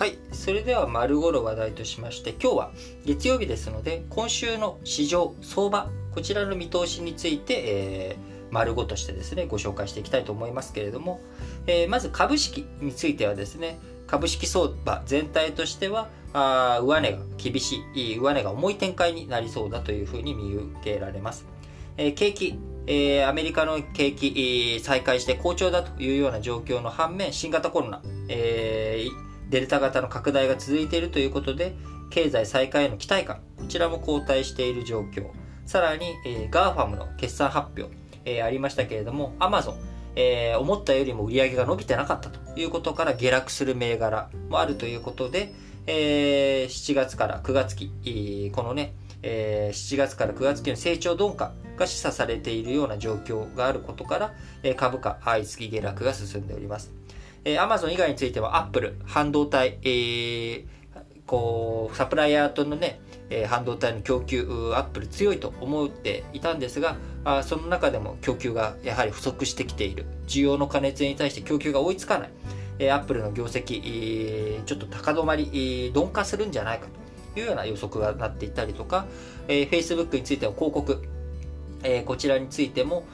はいそれでは丸ごろ話題としまして今日は月曜日ですので今週の市場相場こちらの見通しについて、えー、丸ごとしてですねご紹介していきたいと思いますけれども、えー、まず株式についてはですね株式相場全体としてはあ上値が厳しい上値が重い展開になりそうだというふうに見受けられます、えー、景気えー、アメリカの景気、再開して好調だというような状況の反面、新型コロナ、えー、デルタ型の拡大が続いているということで、経済再開への期待感、こちらも後退している状況。さらに、えー、 GAFAM の決算発表、えー、ありましたけれども、アマゾン、えー、思ったよりも売り上げが伸びてなかったということから下落する銘柄もあるということで、えー、7月から9月期、このね、えー、7月から9月期の成長鈍化が示唆されているような状況があることから、えー、株価相次ぎ下落が進んでおります。えー、Amazon 以外については Apple、半導体、えー、こう、サプライヤーとのね、えー、半導体の供給、アップル強いと思っていたんですが、あその中でも供給がやはり不足してきている。需要の過熱に対して供給が追いつかない。えー、アップルの業績、えー、ちょっと高止まり、えー、鈍化するんじゃないかというような予測がなっていたりとか、えー、Facebook については広告、えー、こちらについても、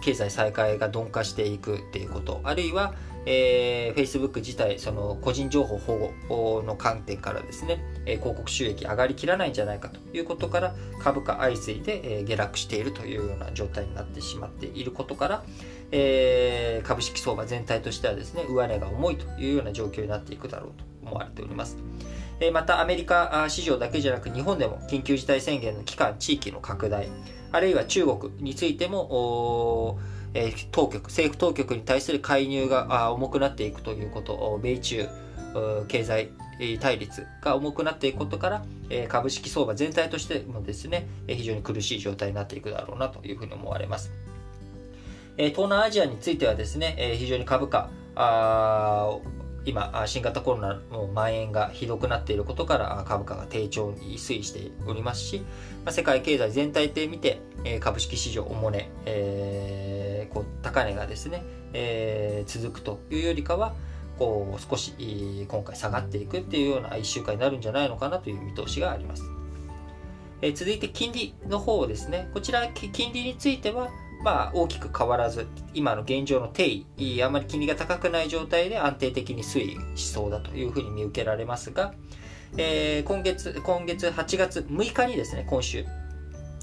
経済再開が鈍化していくっていうこと、あるいは、えー、Facebook 自体、その個人情報保護の観点からですね、えー、広告収益上がりきらないんじゃないかということから、株価相次いで、えー、下落しているというような状態になってしまっていることから、えー、株式相場全体としてはですね、上値が重いというような状況になっていくだろうと思われております。え、またアメリカ市場だけじゃなく日本でも緊急事態宣言の期間、地域の拡大、あるいは中国についても、え、当局、政府当局に対する介入が重くなっていくということ、米中経済対立が重くなっていくことから、え株式相場全体としてもですね、非常に苦しい状態になっていくだろうなというふうに思われます。え東南アジアについてはですね、え非常に株価、今、新型コロナの蔓延がひどくなっていることから株価が低調に推移しておりますし、世界経済全体で見て、株式市場重値、えー、こう高値がですね、えー、続くというよりかは、こう少し今回下がっていくっていうような1週間になるんじゃないのかなという見通しがあります。え、続いて金利の方ですね。こちら金利については、まあ、大きく変わらず、今の現状の定位、あまり金利が高くない状態で安定的に推移しそうだというふうに見受けられますが、えー、今月、今月8月6日にですね、今週、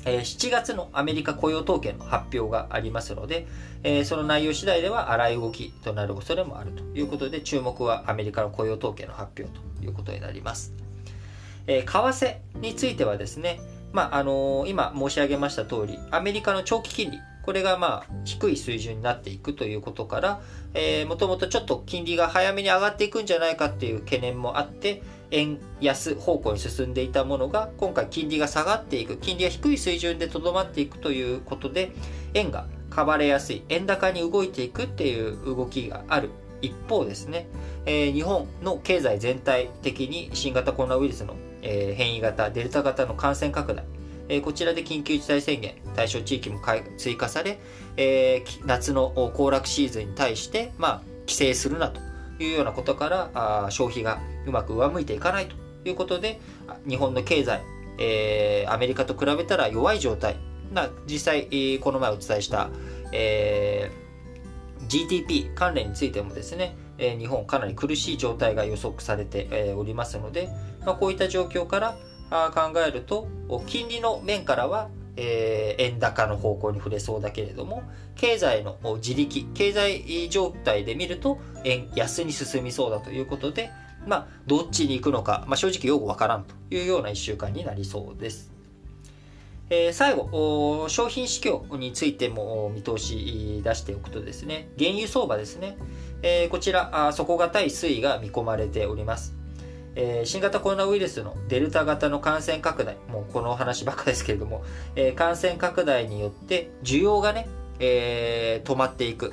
えー、7月のアメリカ雇用統計の発表がありますので、えー、その内容次第では荒い動きとなる恐れもあるということで、注目はアメリカの雇用統計の発表ということになります。えー、為替についてはですね、まあ、あの、今申し上げました通り、アメリカの長期金利、これがまあ低い水準になっていくということから、えー、もともとちょっと金利が早めに上がっていくんじゃないかっていう懸念もあって、円安方向に進んでいたものが、今回金利が下がっていく、金利が低い水準でとどまっていくということで、円が買われやすい、円高に動いていくっていう動きがある。一方ですね、えー、日本の経済全体的に新型コロナウイルスの、えー、変異型、デルタ型の感染拡大、え、こちらで緊急事態宣言、対象地域も追加され、え、夏の行楽シーズンに対して、まあ、規制するなというようなことからあ消費がうまく上向いていかないということで日本の経済、え、アメリカと比べたら弱い状態。な実際、この前お伝えした、え、GDP 関連についてもですね、え、日本かなり苦しい状態が予測されて、え、おりますので、まあ、こういった状況から考えると金利の面からはえー、円高の方向に触れそうだけれども、経済の自力、経済状態で見ると、円安に進みそうだということで、まあ、どっちに行くのか、まあ、正直よくわからんというような一週間になりそうです。えー、最後、商品市況についても見通し出しておくとですね、原油相場ですね、えー、こちら、底堅い推移が見込まれております。えー、新型コロナウイルスのデルタ型の感染拡大、もうこの話ばっかですけれども、えー、感染拡大によって需要がね、えー、止まっていく、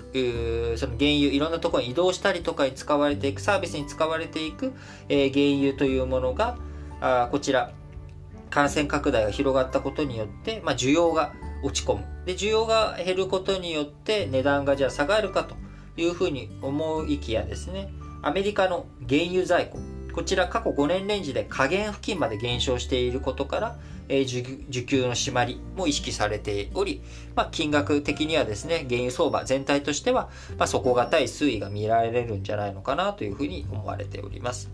その原油、いろんなところに移動したりとかに使われていく、サービスに使われていく、えー、原油というものが、あこちら、感染拡大が広がったことによって、まあ、需要が落ち込む。で、需要が減ることによって値段がじゃあ下がるかというふうに思いきやですね、アメリカの原油在庫こちら過去5年レンジで下限付近まで減少していることから、えー、需給の締まりも意識されており、まあ、金額的にはですね、原油相場全体としては、まあ、底堅い推移が見られるんじゃないのかなというふうに思われております。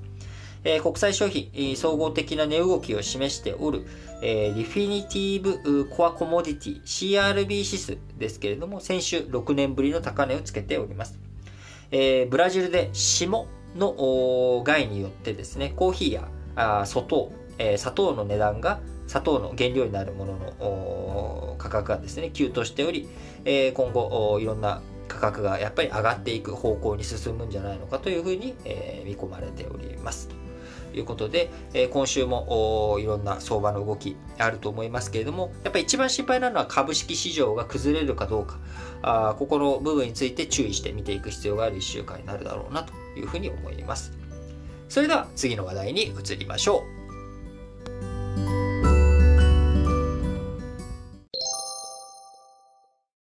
えー、国際消費、総合的な値動きを示しておる、えー、リフィニティブコアコモディティ CRB 指数ですけれども、先週6年ぶりの高値をつけております。えー、ブラジルで霜の害によってですね、コーヒーやあ砂糖、えー、砂糖の値段が砂糖の原料になるものの価格がですね、急騰しており、えー、今後いろんな価格がやっぱり上がっていく方向に進むんじゃないのかというふうに、えー、見込まれております。いうことで、え、今週もいろんな相場の動きあると思いますけれども、やっぱり一番心配なのは株式市場が崩れるかどうか、あここの部分について注意して見ていく必要がある1週間になるだろうなというふうに思います。それでは次の話題に移りましょう。